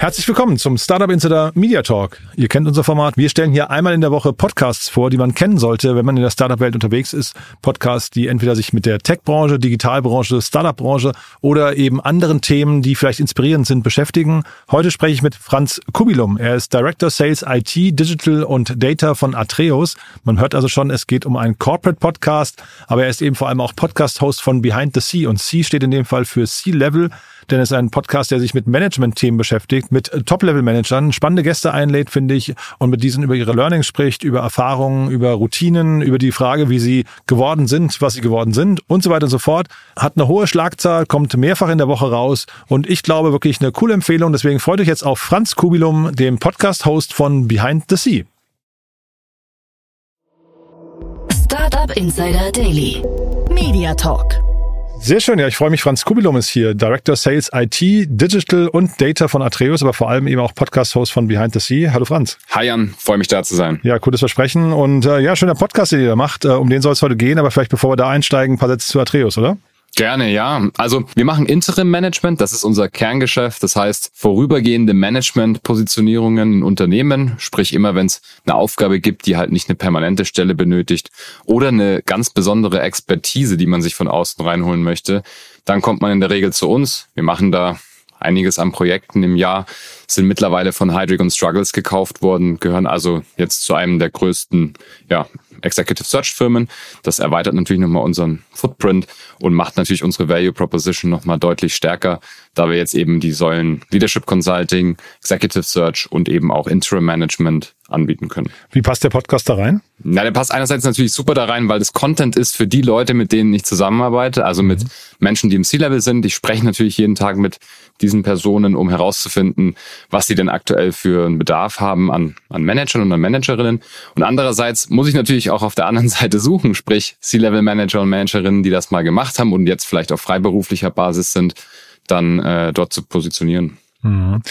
Herzlich willkommen zum Startup Insider Media Talk. Ihr kennt unser Format. Wir stellen hier einmal in der Woche Podcasts vor, die man kennen sollte, wenn man in der Startup-Welt unterwegs ist. Podcasts, die entweder sich mit der Tech-Branche, Digitalbranche, Startup-Branche oder eben anderen Themen, die vielleicht inspirierend sind, beschäftigen. Heute spreche ich mit Franz Kubilum. Er ist Director Sales IT, Digital und Data von Atreus. Man hört also schon, es geht um einen Corporate-Podcast, aber er ist eben vor allem auch Podcast-Host von Behind the Sea und Sea steht in dem Fall für C-Level denn es ist ein Podcast, der sich mit Management-Themen beschäftigt, mit Top-Level-Managern, spannende Gäste einlädt, finde ich, und mit diesen über ihre Learnings spricht, über Erfahrungen, über Routinen, über die Frage, wie sie geworden sind, was sie geworden sind und so weiter und so fort. Hat eine hohe Schlagzahl, kommt mehrfach in der Woche raus und ich glaube wirklich eine coole Empfehlung. Deswegen freut euch jetzt auf Franz Kubilum, dem Podcast-Host von Behind the Sea. Startup Insider Daily. Media Talk. Sehr schön, ja, ich freue mich. Franz Kubilum ist hier, Director Sales IT, Digital und Data von Atreus, aber vor allem eben auch Podcast-Host von Behind the Sea. Hallo Franz. Hi Jan, freue mich da zu sein. Ja, cooles Versprechen und äh, ja, schöner Podcast, den ihr da macht. Äh, um den soll es heute gehen, aber vielleicht bevor wir da einsteigen, ein paar Sätze zu Atreus, oder? Gerne, ja. Also wir machen Interim-Management, das ist unser Kerngeschäft. Das heißt, vorübergehende Management-Positionierungen in Unternehmen, sprich immer, wenn es eine Aufgabe gibt, die halt nicht eine permanente Stelle benötigt oder eine ganz besondere Expertise, die man sich von außen reinholen möchte, dann kommt man in der Regel zu uns. Wir machen da einiges an Projekten im Jahr, sind mittlerweile von Hydric und Struggles gekauft worden, gehören also jetzt zu einem der größten ja, Executive Search Firmen. Das erweitert natürlich nochmal unseren Footprint und macht natürlich unsere Value Proposition nochmal deutlich stärker, da wir jetzt eben die Säulen Leadership Consulting, Executive Search und eben auch Interim Management anbieten können. Wie passt der Podcast da rein? Na, der passt einerseits natürlich super da rein, weil das Content ist für die Leute, mit denen ich zusammenarbeite, also mit mhm. Menschen, die im C-Level sind. Ich spreche natürlich jeden Tag mit diesen Personen, um herauszufinden, was sie denn aktuell für einen Bedarf haben an, an Managern und an Managerinnen. Und andererseits muss ich natürlich auch auf der anderen Seite suchen, sprich C-Level-Manager und Managerinnen, die das mal gemacht haben und jetzt vielleicht auf freiberuflicher Basis sind, dann äh, dort zu positionieren. Mhm.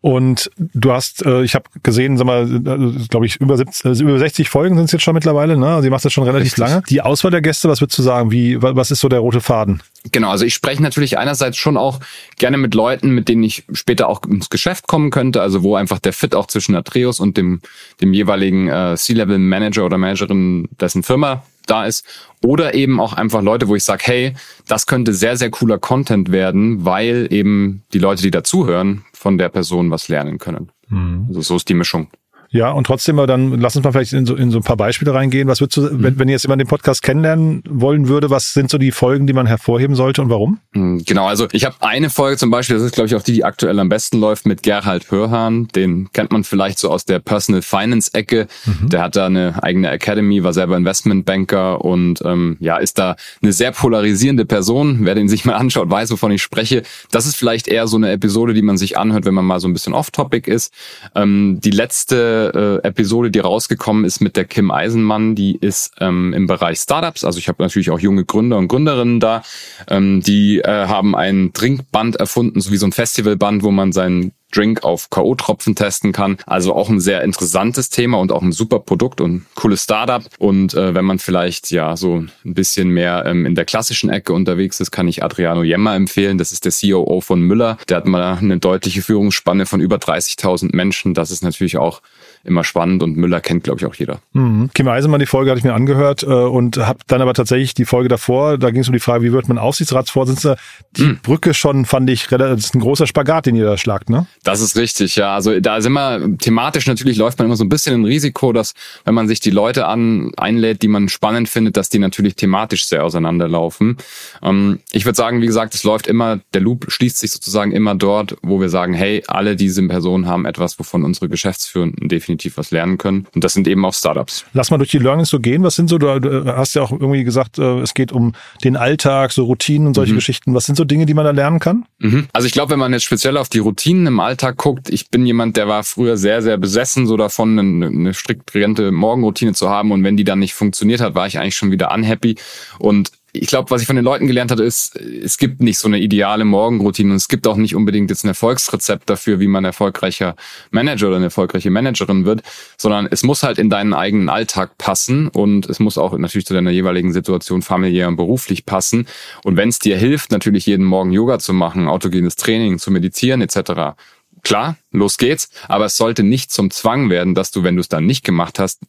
Und du hast, äh, ich habe gesehen, sag mal, äh, glaube ich, über, 70, also über 60 Folgen sind es jetzt schon mittlerweile, ne? Also ihr macht das schon relativ Richtig. lange. Die Auswahl der Gäste, was würdest du sagen? Wie, was ist so der rote Faden? Genau, also ich spreche natürlich einerseits schon auch gerne mit Leuten, mit denen ich später auch ins Geschäft kommen könnte, also wo einfach der Fit auch zwischen Atreus und dem, dem jeweiligen äh, C-Level-Manager oder Managerin dessen Firma da ist. Oder eben auch einfach Leute, wo ich sage, hey, das könnte sehr, sehr cooler Content werden, weil eben die Leute, die dazuhören, von der Person was lernen können. Mhm. Also so ist die Mischung. Ja, und trotzdem mal dann, lass uns mal vielleicht in so, in so ein paar Beispiele reingehen. Was würdest du, mhm. wenn, wenn jetzt jemand den Podcast kennenlernen wollen würde, was sind so die Folgen, die man hervorheben sollte und warum? Mhm, genau, also ich habe eine Folge zum Beispiel, das ist glaube ich auch die, die aktuell am besten läuft, mit Gerhard Hörhahn. Den kennt man vielleicht so aus der Personal Finance Ecke. Mhm. Der hat da eine eigene Academy, war selber Investmentbanker und ähm, ja, ist da eine sehr polarisierende Person. Wer den sich mal anschaut, weiß, wovon ich spreche. Das ist vielleicht eher so eine Episode, die man sich anhört, wenn man mal so ein bisschen off-topic ist. Ähm, die letzte äh, Episode, die rausgekommen ist mit der Kim Eisenmann, die ist ähm, im Bereich Startups. Also ich habe natürlich auch junge Gründer und Gründerinnen da. Ähm, die äh, haben ein Trinkband erfunden, so wie so ein Festivalband, wo man seinen Drink auf K.O.-Tropfen testen kann. Also auch ein sehr interessantes Thema und auch ein super Produkt und cooles Startup. Und äh, wenn man vielleicht ja so ein bisschen mehr ähm, in der klassischen Ecke unterwegs ist, kann ich Adriano Jemmer empfehlen. Das ist der COO von Müller. Der hat mal eine deutliche Führungsspanne von über 30.000 Menschen. Das ist natürlich auch immer spannend und Müller kennt, glaube ich, auch jeder. Mhm. Kim Eisenmann, die Folge hatte ich mir angehört äh, und habe dann aber tatsächlich die Folge davor, da ging es um die Frage, wie wird man Aufsichtsratsvorsitzender? Die mhm. Brücke schon fand ich, das ist ein großer Spagat, den ihr da schlagt, ne? Das ist richtig, ja. Also da sind wir thematisch natürlich läuft man immer so ein bisschen ein Risiko, dass wenn man sich die Leute an einlädt, die man spannend findet, dass die natürlich thematisch sehr auseinanderlaufen. Ähm, ich würde sagen, wie gesagt, es läuft immer, der Loop schließt sich sozusagen immer dort, wo wir sagen, hey, alle diese Personen haben etwas, wovon unsere Geschäftsführenden definitiv definitiv was lernen können. Und das sind eben auch Startups. Lass mal durch die Learnings so gehen. Was sind so, du hast ja auch irgendwie gesagt, äh, es geht um den Alltag, so Routinen und solche mhm. Geschichten. Was sind so Dinge, die man da lernen kann? Mhm. Also ich glaube, wenn man jetzt speziell auf die Routinen im Alltag guckt, ich bin jemand, der war früher sehr, sehr besessen so davon, eine, eine striktgerierte Morgenroutine zu haben und wenn die dann nicht funktioniert hat, war ich eigentlich schon wieder unhappy und ich glaube, was ich von den Leuten gelernt hatte, ist, es gibt nicht so eine ideale Morgenroutine und es gibt auch nicht unbedingt jetzt ein Erfolgsrezept dafür, wie man erfolgreicher Manager oder eine erfolgreiche Managerin wird, sondern es muss halt in deinen eigenen Alltag passen und es muss auch natürlich zu deiner jeweiligen Situation familiär und beruflich passen. Und wenn es dir hilft, natürlich jeden Morgen Yoga zu machen, autogenes Training, zu meditieren etc., klar, los geht's, aber es sollte nicht zum Zwang werden, dass du, wenn du es dann nicht gemacht hast,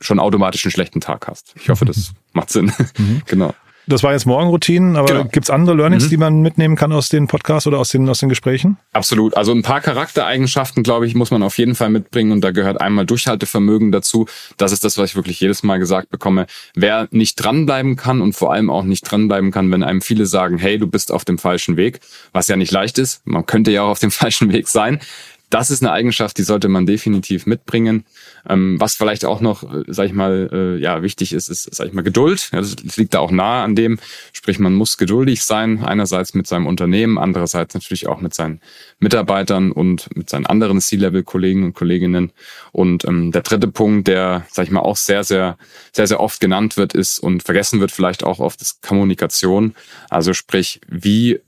schon automatisch einen schlechten Tag hast. Ich hoffe, das macht Sinn. Mhm. genau. Das war jetzt Morgenroutinen, aber genau. gibt's andere Learnings, mhm. die man mitnehmen kann aus den Podcasts oder aus den, aus den Gesprächen? Absolut. Also ein paar Charaktereigenschaften, glaube ich, muss man auf jeden Fall mitbringen und da gehört einmal Durchhaltevermögen dazu. Das ist das, was ich wirklich jedes Mal gesagt bekomme. Wer nicht dranbleiben kann und vor allem auch nicht dranbleiben kann, wenn einem viele sagen, hey, du bist auf dem falschen Weg, was ja nicht leicht ist. Man könnte ja auch auf dem falschen Weg sein. Das ist eine Eigenschaft, die sollte man definitiv mitbringen. Ähm, was vielleicht auch noch, äh, sag ich mal, äh, ja wichtig ist, ist, sag ich mal, Geduld. Ja, das liegt da auch nahe an dem. Sprich, man muss geduldig sein, einerseits mit seinem Unternehmen, andererseits natürlich auch mit seinen Mitarbeitern und mit seinen anderen C-Level-Kollegen und Kolleginnen. Und ähm, der dritte Punkt, der, sag ich mal, auch sehr, sehr, sehr, sehr oft genannt wird, ist und vergessen wird vielleicht auch oft, ist Kommunikation. Also sprich, wie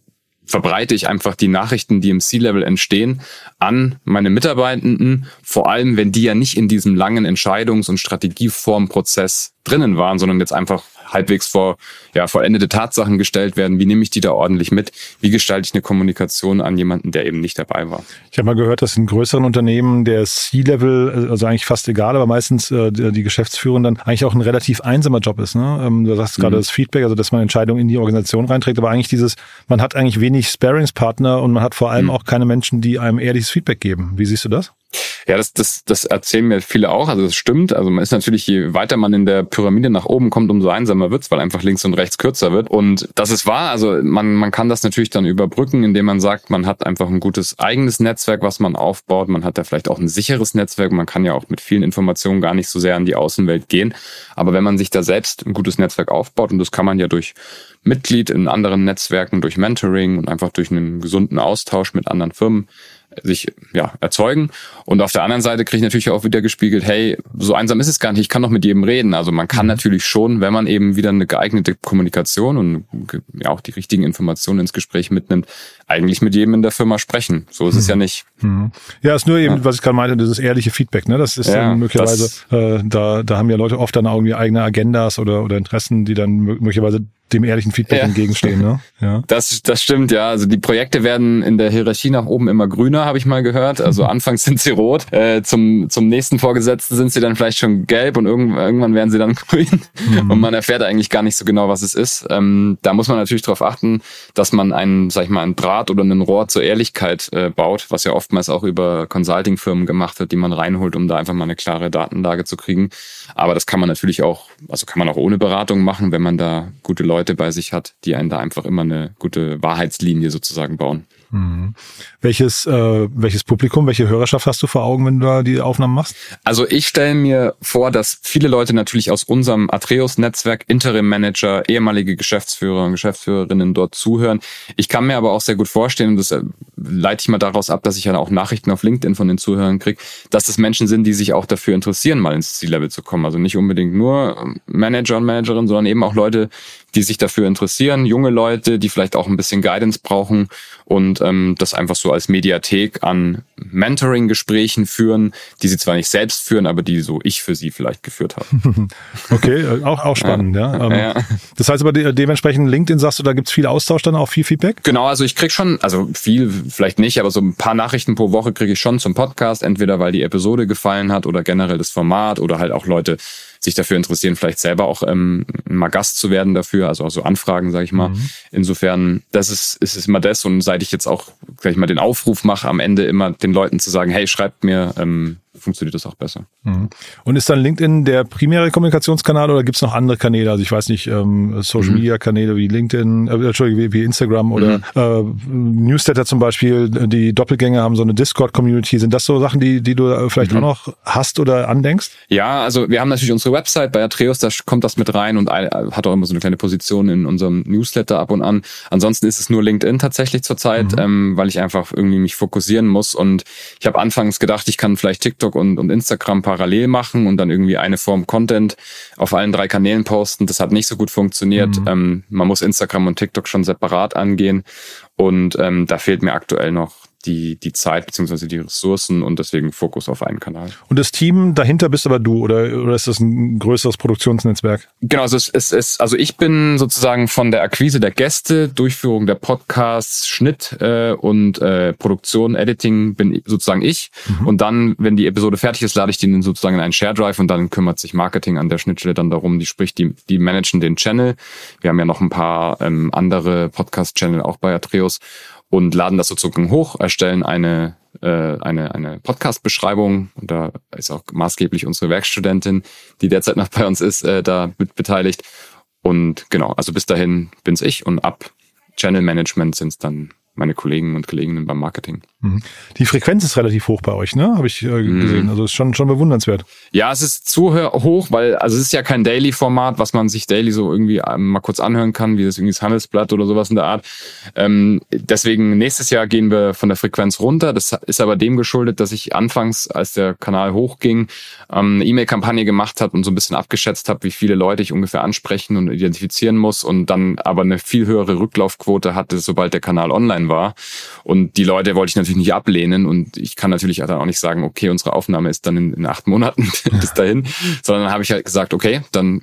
verbreite ich einfach die Nachrichten, die im C-Level entstehen, an meine Mitarbeitenden, vor allem wenn die ja nicht in diesem langen Entscheidungs- und Strategieformprozess drinnen waren, sondern jetzt einfach halbwegs vor ja, vollendete Tatsachen gestellt werden. Wie nehme ich die da ordentlich mit? Wie gestalte ich eine Kommunikation an jemanden, der eben nicht dabei war? Ich habe mal gehört, dass in größeren Unternehmen der C-Level, also eigentlich fast egal, aber meistens äh, die Geschäftsführung dann eigentlich auch ein relativ einsamer Job ist. Ne? Ähm, du sagst gerade mhm. das Feedback, also dass man Entscheidungen in die Organisation reinträgt, aber eigentlich dieses, man hat eigentlich wenig Sparingspartner und man hat vor allem mhm. auch keine Menschen, die einem ehrliches Feedback geben. Wie siehst du das? Ja, das, das, das erzählen mir viele auch. Also das stimmt. Also man ist natürlich, je weiter man in der Pyramide nach oben kommt, umso einsamer wird's, weil einfach links und rechts kürzer wird. Und das ist wahr. Also man, man kann das natürlich dann überbrücken, indem man sagt, man hat einfach ein gutes eigenes Netzwerk, was man aufbaut. Man hat da vielleicht auch ein sicheres Netzwerk. Man kann ja auch mit vielen Informationen gar nicht so sehr an die Außenwelt gehen. Aber wenn man sich da selbst ein gutes Netzwerk aufbaut, und das kann man ja durch Mitglied in anderen Netzwerken, durch Mentoring und einfach durch einen gesunden Austausch mit anderen Firmen, sich ja erzeugen. Und auf der anderen Seite kriege ich natürlich auch wieder gespiegelt, hey, so einsam ist es gar nicht, ich kann doch mit jedem reden. Also man kann mhm. natürlich schon, wenn man eben wieder eine geeignete Kommunikation und ja auch die richtigen Informationen ins Gespräch mitnimmt, eigentlich mit jedem in der Firma sprechen. So ist mhm. es ja nicht. Mhm. Ja, ist nur eben, ja. was ich gerade meinte, dieses ehrliche Feedback. Ne? Das ist ja, dann möglicherweise, äh, da, da haben ja Leute oft dann irgendwie eigene Agendas oder, oder Interessen, die dann möglicherweise dem ehrlichen Feedback ja. entgegenstehen. Ne? Ja. Das, das stimmt, ja. Also die Projekte werden in der Hierarchie nach oben immer grüner, habe ich mal gehört. Also anfangs sind sie rot, äh, zum, zum nächsten Vorgesetzten sind sie dann vielleicht schon gelb und irgendwann, irgendwann werden sie dann grün. Mhm. Und man erfährt eigentlich gar nicht so genau, was es ist. Ähm, da muss man natürlich darauf achten, dass man einen, sag ich mal, einen Draht oder einen Rohr zur Ehrlichkeit äh, baut, was ja oftmals auch über Consulting-Firmen gemacht wird, die man reinholt, um da einfach mal eine klare Datenlage zu kriegen. Aber das kann man natürlich auch, also kann man auch ohne Beratung machen, wenn man da gute Leute Leute bei sich hat, die einen da einfach immer eine gute Wahrheitslinie sozusagen bauen. Mhm. Welches, äh, welches Publikum, welche Hörerschaft hast du vor Augen, wenn du da die Aufnahmen machst? Also ich stelle mir vor, dass viele Leute natürlich aus unserem Atreus-Netzwerk, Interim-Manager, ehemalige Geschäftsführer und Geschäftsführerinnen dort zuhören. Ich kann mir aber auch sehr gut vorstellen, und das äh, leite ich mal daraus ab, dass ich ja auch Nachrichten auf LinkedIn von den Zuhörern kriege, dass das Menschen sind, die sich auch dafür interessieren, mal ins C-Level zu kommen. Also nicht unbedingt nur ähm, Manager und Managerinnen, sondern eben auch Leute, die sich dafür interessieren, junge Leute, die vielleicht auch ein bisschen Guidance brauchen und ähm, das einfach so als Mediathek an Mentoring-Gesprächen führen, die sie zwar nicht selbst führen, aber die so ich für sie vielleicht geführt habe. okay, äh, auch, auch spannend, ja. ja. Ähm, ja. Das heißt aber de dementsprechend LinkedIn sagst du, da gibt's viel Austausch dann auch, viel Feedback? Genau, also ich krieg schon, also viel vielleicht nicht, aber so ein paar Nachrichten pro Woche kriege ich schon zum Podcast, entweder weil die Episode gefallen hat oder generell das Format oder halt auch Leute sich dafür interessieren, vielleicht selber auch ähm, mal Gast zu werden dafür, also auch so Anfragen, sage ich mal. Mhm. Insofern, das ist, ist es immer das und seit ich jetzt auch, sag ich mal, den Aufruf mache, am Ende immer den Leuten zu sagen, hey, schreibt mir, ähm, funktioniert das auch besser. Mhm. Und ist dann LinkedIn der primäre Kommunikationskanal oder gibt es noch andere Kanäle? Also ich weiß nicht, ähm, Social mhm. Media Kanäle wie LinkedIn, äh, Entschuldigung, wie, Instagram oder mhm. äh, Newsletter zum Beispiel, die Doppelgänge haben so eine Discord-Community. Sind das so Sachen, die, die du vielleicht mhm. auch noch hast oder andenkst? Ja, also wir haben natürlich unsere Website bei Atreus, da kommt das mit rein und hat auch immer so eine kleine Position in unserem Newsletter ab und an. Ansonsten ist es nur LinkedIn tatsächlich zurzeit, mhm. ähm, weil ich einfach irgendwie mich fokussieren muss und ich habe anfangs gedacht, ich kann vielleicht TikTok und, und Instagram parallel machen und dann irgendwie eine Form Content auf allen drei Kanälen posten. Das hat nicht so gut funktioniert. Mhm. Ähm, man muss Instagram und TikTok schon separat angehen und ähm, da fehlt mir aktuell noch die, die Zeit beziehungsweise die Ressourcen und deswegen Fokus auf einen Kanal. Und das Team dahinter bist aber du oder, oder ist das ein größeres Produktionsnetzwerk? Genau, also es, es, es, also ich bin sozusagen von der Akquise der Gäste, Durchführung der Podcasts, Schnitt äh, und äh, Produktion, Editing bin sozusagen ich. Mhm. Und dann, wenn die Episode fertig ist, lade ich die sozusagen in einen Share Drive und dann kümmert sich Marketing an der Schnittstelle dann darum, die spricht, die, die managen den Channel. Wir haben ja noch ein paar ähm, andere Podcast-Channel auch bei Atreus und laden das sozusagen hoch, erstellen eine, äh, eine, eine Podcast-Beschreibung und da ist auch maßgeblich unsere Werkstudentin, die derzeit noch bei uns ist, äh, da mit beteiligt. Und genau, also bis dahin bin's ich und ab Channel Management sind's dann meine Kollegen und Kolleginnen beim Marketing. Mhm. Die Frequenz ist relativ hoch bei euch, ne? Habe ich äh, mhm. gesehen. Also ist schon schon bewundernswert. Ja, es ist zu hoch, weil also es ist ja kein Daily-Format, was man sich daily so irgendwie ähm, mal kurz anhören kann, wie das irgendwie das Handelsblatt oder sowas in der Art. Ähm, deswegen nächstes Jahr gehen wir von der Frequenz runter. Das ist aber dem geschuldet, dass ich anfangs, als der Kanal hochging, ähm, eine E-Mail-Kampagne gemacht habe und so ein bisschen abgeschätzt habe, wie viele Leute ich ungefähr ansprechen und identifizieren muss und dann aber eine viel höhere Rücklaufquote hatte, sobald der Kanal online war. Und die Leute wollte ich natürlich nicht ablehnen und ich kann natürlich dann auch nicht sagen, okay, unsere Aufnahme ist dann in, in acht Monaten bis dahin, sondern dann habe ich halt gesagt, okay, dann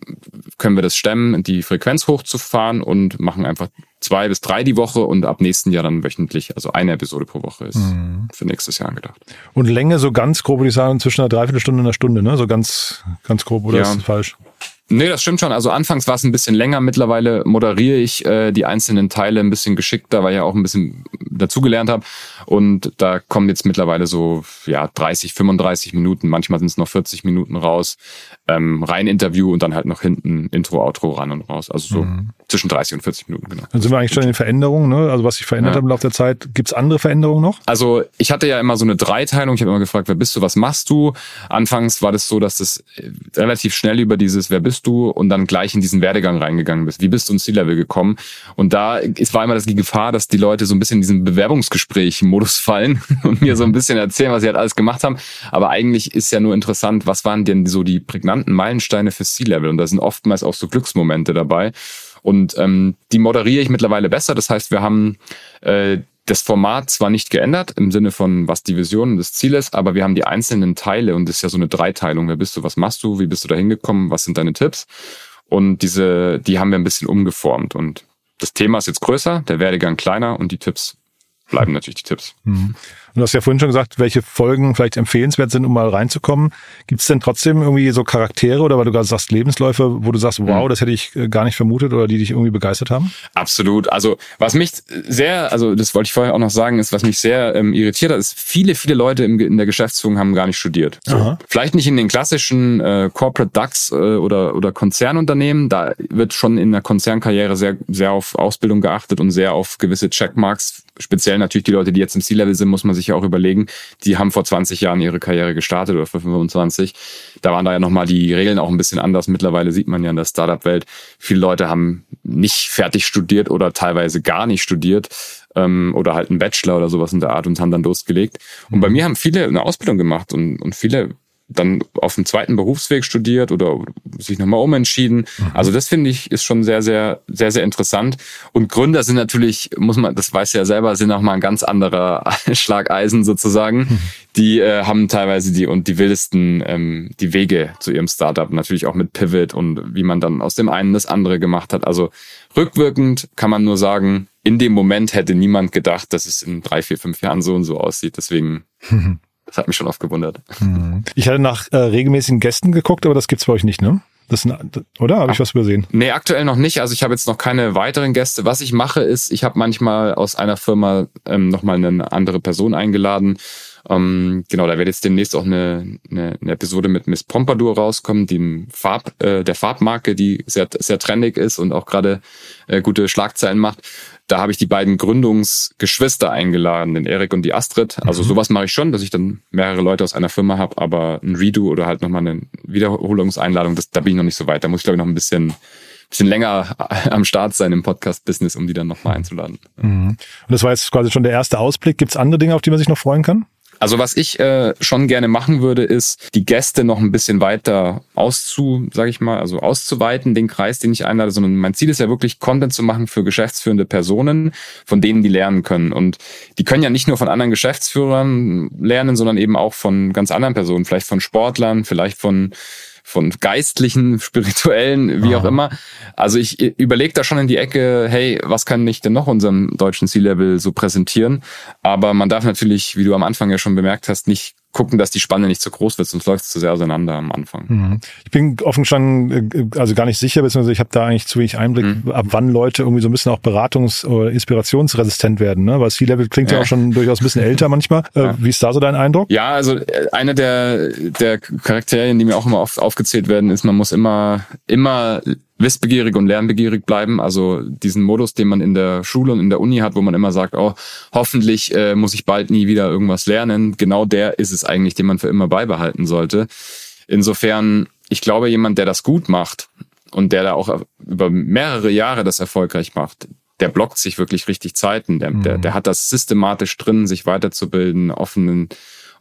können wir das stemmen, die Frequenz hochzufahren und machen einfach zwei bis drei die Woche und ab nächsten Jahr dann wöchentlich, also eine Episode pro Woche ist mhm. für nächstes Jahr angedacht. Und Länge so ganz grob, würde ich sagen, zwischen einer Dreiviertelstunde und einer Stunde, ne? So ganz, ganz grob, oder ja. ist das falsch? Nee, das stimmt schon. Also anfangs war es ein bisschen länger. Mittlerweile moderiere ich äh, die einzelnen Teile ein bisschen geschickter, weil ich ja auch ein bisschen dazugelernt habe. Und da kommen jetzt mittlerweile so ja 30, 35 Minuten, manchmal sind es noch 40 Minuten raus. Ähm, rein Interview und dann halt noch hinten Intro, Outro ran und raus. Also so mhm. zwischen 30 und 40 Minuten, genau. Dann sind wir eigentlich schon in den Veränderungen, ne? Also was sich verändert ja. hat im Laufe der Zeit. Gibt's andere Veränderungen noch? Also ich hatte ja immer so eine Dreiteilung. Ich habe immer gefragt, wer bist du, was machst du? Anfangs war das so, dass das äh, relativ schnell über dieses Wer bist du und dann gleich in diesen Werdegang reingegangen bist. Wie bist du ins C-Level gekommen? Und da es war immer das die Gefahr, dass die Leute so ein bisschen in diesen Bewerbungsgespräch-Modus fallen und mir so ein bisschen erzählen, was sie halt alles gemacht haben. Aber eigentlich ist ja nur interessant, was waren denn so die prägnanten Meilensteine für C-Level? Und da sind oftmals auch so Glücksmomente dabei. Und ähm, die moderiere ich mittlerweile besser. Das heißt, wir haben äh, das Format zwar nicht geändert im Sinne von, was die Vision und das Ziel ist, aber wir haben die einzelnen Teile und das ist ja so eine Dreiteilung. Wer bist du, was machst du, wie bist du da hingekommen, was sind deine Tipps? Und diese, die haben wir ein bisschen umgeformt und das Thema ist jetzt größer, der Werdegang kleiner und die Tipps bleiben natürlich die Tipps. Mhm. Und du hast ja vorhin schon gesagt, welche Folgen vielleicht empfehlenswert sind, um mal reinzukommen. Gibt es denn trotzdem irgendwie so Charaktere oder weil du gerade sagst Lebensläufe, wo du sagst, wow, mhm. das hätte ich äh, gar nicht vermutet oder die dich irgendwie begeistert haben? Absolut. Also was mich sehr, also das wollte ich vorher auch noch sagen, ist, was mich sehr ähm, irritiert hat, ist, viele, viele Leute im, in der Geschäftsführung haben gar nicht studiert. So. Vielleicht nicht in den klassischen äh, Corporate DAX äh, oder, oder Konzernunternehmen. Da wird schon in der Konzernkarriere sehr, sehr auf Ausbildung geachtet und sehr auf gewisse Checkmarks speziell natürlich die Leute, die jetzt im C-Level sind, muss man sich ja auch überlegen, die haben vor 20 Jahren ihre Karriere gestartet oder vor 25. Da waren da ja nochmal die Regeln auch ein bisschen anders. Mittlerweile sieht man ja in der Startup-Welt, viele Leute haben nicht fertig studiert oder teilweise gar nicht studiert ähm, oder halt einen Bachelor oder sowas in der Art und haben dann losgelegt. Und bei mhm. mir haben viele eine Ausbildung gemacht und, und viele dann auf dem zweiten Berufsweg studiert oder sich nochmal umentschieden. Mhm. Also das finde ich ist schon sehr, sehr, sehr, sehr interessant. Und Gründer sind natürlich, muss man, das weiß ja selber, sind auch mal ein ganz anderer Schlageisen sozusagen. Mhm. Die äh, haben teilweise die und die wildesten ähm, die Wege zu ihrem Startup, natürlich auch mit Pivot und wie man dann aus dem einen das andere gemacht hat. Also rückwirkend kann man nur sagen, in dem Moment hätte niemand gedacht, dass es in drei, vier, fünf Jahren so und so aussieht. Deswegen Das hat mich schon oft gewundert. Hm. Ich hatte nach äh, regelmäßigen Gästen geguckt, aber das gibt's bei euch nicht, ne? Das sind, oder habe ich was übersehen? Nee, aktuell noch nicht. Also ich habe jetzt noch keine weiteren Gäste. Was ich mache, ist, ich habe manchmal aus einer Firma ähm, nochmal eine andere Person eingeladen Ähm, genau, da wird jetzt demnächst auch eine, eine, eine Episode mit Miss Pompadour rauskommen, die Farb, äh, der Farbmarke, die sehr, sehr trendig ist und auch gerade äh, gute Schlagzeilen macht. Da habe ich die beiden Gründungsgeschwister eingeladen, den Erik und die Astrid. Also mhm. sowas mache ich schon, dass ich dann mehrere Leute aus einer Firma habe, aber ein Redo oder halt nochmal eine Wiederholungseinladung, das, da bin ich noch nicht so weit. Da muss ich, glaube ich, noch ein bisschen bisschen länger am Start sein im Podcast-Business, um die dann nochmal einzuladen. Mhm. Und das war jetzt quasi schon der erste Ausblick. Gibt es andere Dinge, auf die man sich noch freuen kann? Also was ich äh, schon gerne machen würde, ist die Gäste noch ein bisschen weiter auszu, sage ich mal, also auszuweiten, den Kreis, den ich einlade, sondern mein Ziel ist ja wirklich Content zu machen für geschäftsführende Personen, von denen die lernen können. Und die können ja nicht nur von anderen Geschäftsführern lernen, sondern eben auch von ganz anderen Personen, vielleicht von Sportlern, vielleicht von von geistlichen, spirituellen, wie Aha. auch immer. Also ich überlege da schon in die Ecke, hey, was kann ich denn noch unserem deutschen C-Level so präsentieren? Aber man darf natürlich, wie du am Anfang ja schon bemerkt hast, nicht gucken, dass die Spanne nicht zu groß wird, sonst läuft es zu sehr auseinander am Anfang. Mhm. Ich bin offen schon, äh, also gar nicht sicher, beziehungsweise ich habe da eigentlich zu wenig Einblick, mhm. ab wann Leute irgendwie so ein bisschen auch beratungs- oder inspirationsresistent werden. Ne? Weil C-Level klingt ja. ja. auch schon durchaus ein bisschen älter manchmal. Äh, ja. Wie ist da so dein Eindruck? Ja, also äh, eine der, der Charakterien, die mir auch immer oft aufgezählt werden, ist, man muss immer, immer wissbegierig und lernbegierig bleiben. Also diesen Modus, den man in der Schule und in der Uni hat, wo man immer sagt, oh, hoffentlich äh, muss ich bald nie wieder irgendwas lernen. Genau der ist es eigentlich, den man für immer beibehalten sollte. Insofern, ich glaube, jemand, der das gut macht und der da auch über mehrere Jahre das erfolgreich macht, der blockt sich wirklich richtig Zeiten. Der, mhm. der, der hat das systematisch drin, sich weiterzubilden, offenen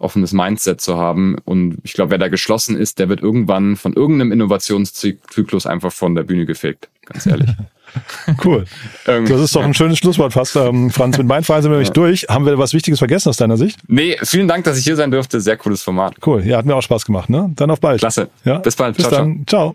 offenes Mindset zu haben. Und ich glaube, wer da geschlossen ist, der wird irgendwann von irgendeinem Innovationszyklus einfach von der Bühne gefegt. Ganz ehrlich. Cool. das ist doch ein schönes Schlusswort fast. Ähm, Franz, mit meinen Fragen sind wir nämlich ja. durch. Haben wir was Wichtiges vergessen aus deiner Sicht? Nee, vielen Dank, dass ich hier sein durfte. Sehr cooles Format. Cool. Ja, hat mir auch Spaß gemacht. Ne? Dann auf bald. Klasse. Ja? Bis bald. Bis ciao, dann. ciao.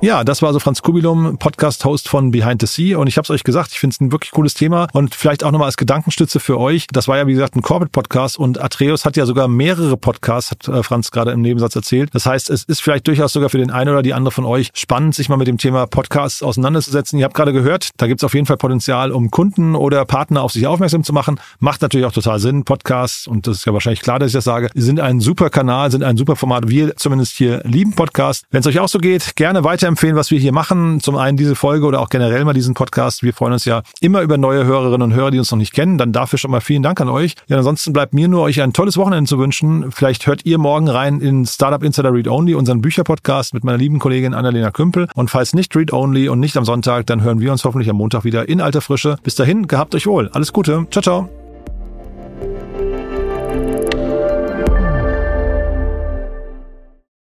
Ja, das war also Franz Kubilum, Podcast-Host von Behind the Sea. Und ich habe es euch gesagt, ich finde es ein wirklich cooles Thema und vielleicht auch nochmal als Gedankenstütze für euch. Das war ja, wie gesagt, ein Corporate-Podcast und Atreus hat ja sogar mehrere Podcasts, hat äh, Franz gerade im Nebensatz erzählt. Das heißt, es ist vielleicht durchaus sogar für den einen oder die andere von euch spannend, sich mal mit dem Thema Podcasts auseinanderzusetzen. Ihr habt gerade gehört, da gibt es auf jeden Fall Potenzial, um Kunden oder Partner auf sich aufmerksam zu machen. Macht natürlich auch total Sinn. Podcasts, und das ist ja wahrscheinlich klar, dass ich das sage, sind ein super Kanal, sind ein super Format. Wir zumindest hier lieben Podcasts. Wenn es euch auch so geht, gerne weiter weiterempfehlen, was wir hier machen. Zum einen diese Folge oder auch generell mal diesen Podcast. Wir freuen uns ja immer über neue Hörerinnen und Hörer, die uns noch nicht kennen. Dann dafür schon mal vielen Dank an euch. Ja, ansonsten bleibt mir nur euch ein tolles Wochenende zu wünschen. Vielleicht hört ihr morgen rein in Startup Insider Read Only, unseren Bücherpodcast mit meiner lieben Kollegin Annalena Kümpel. Und falls nicht Read Only und nicht am Sonntag, dann hören wir uns hoffentlich am Montag wieder in alter Frische. Bis dahin, gehabt euch wohl. Alles Gute. Ciao, ciao.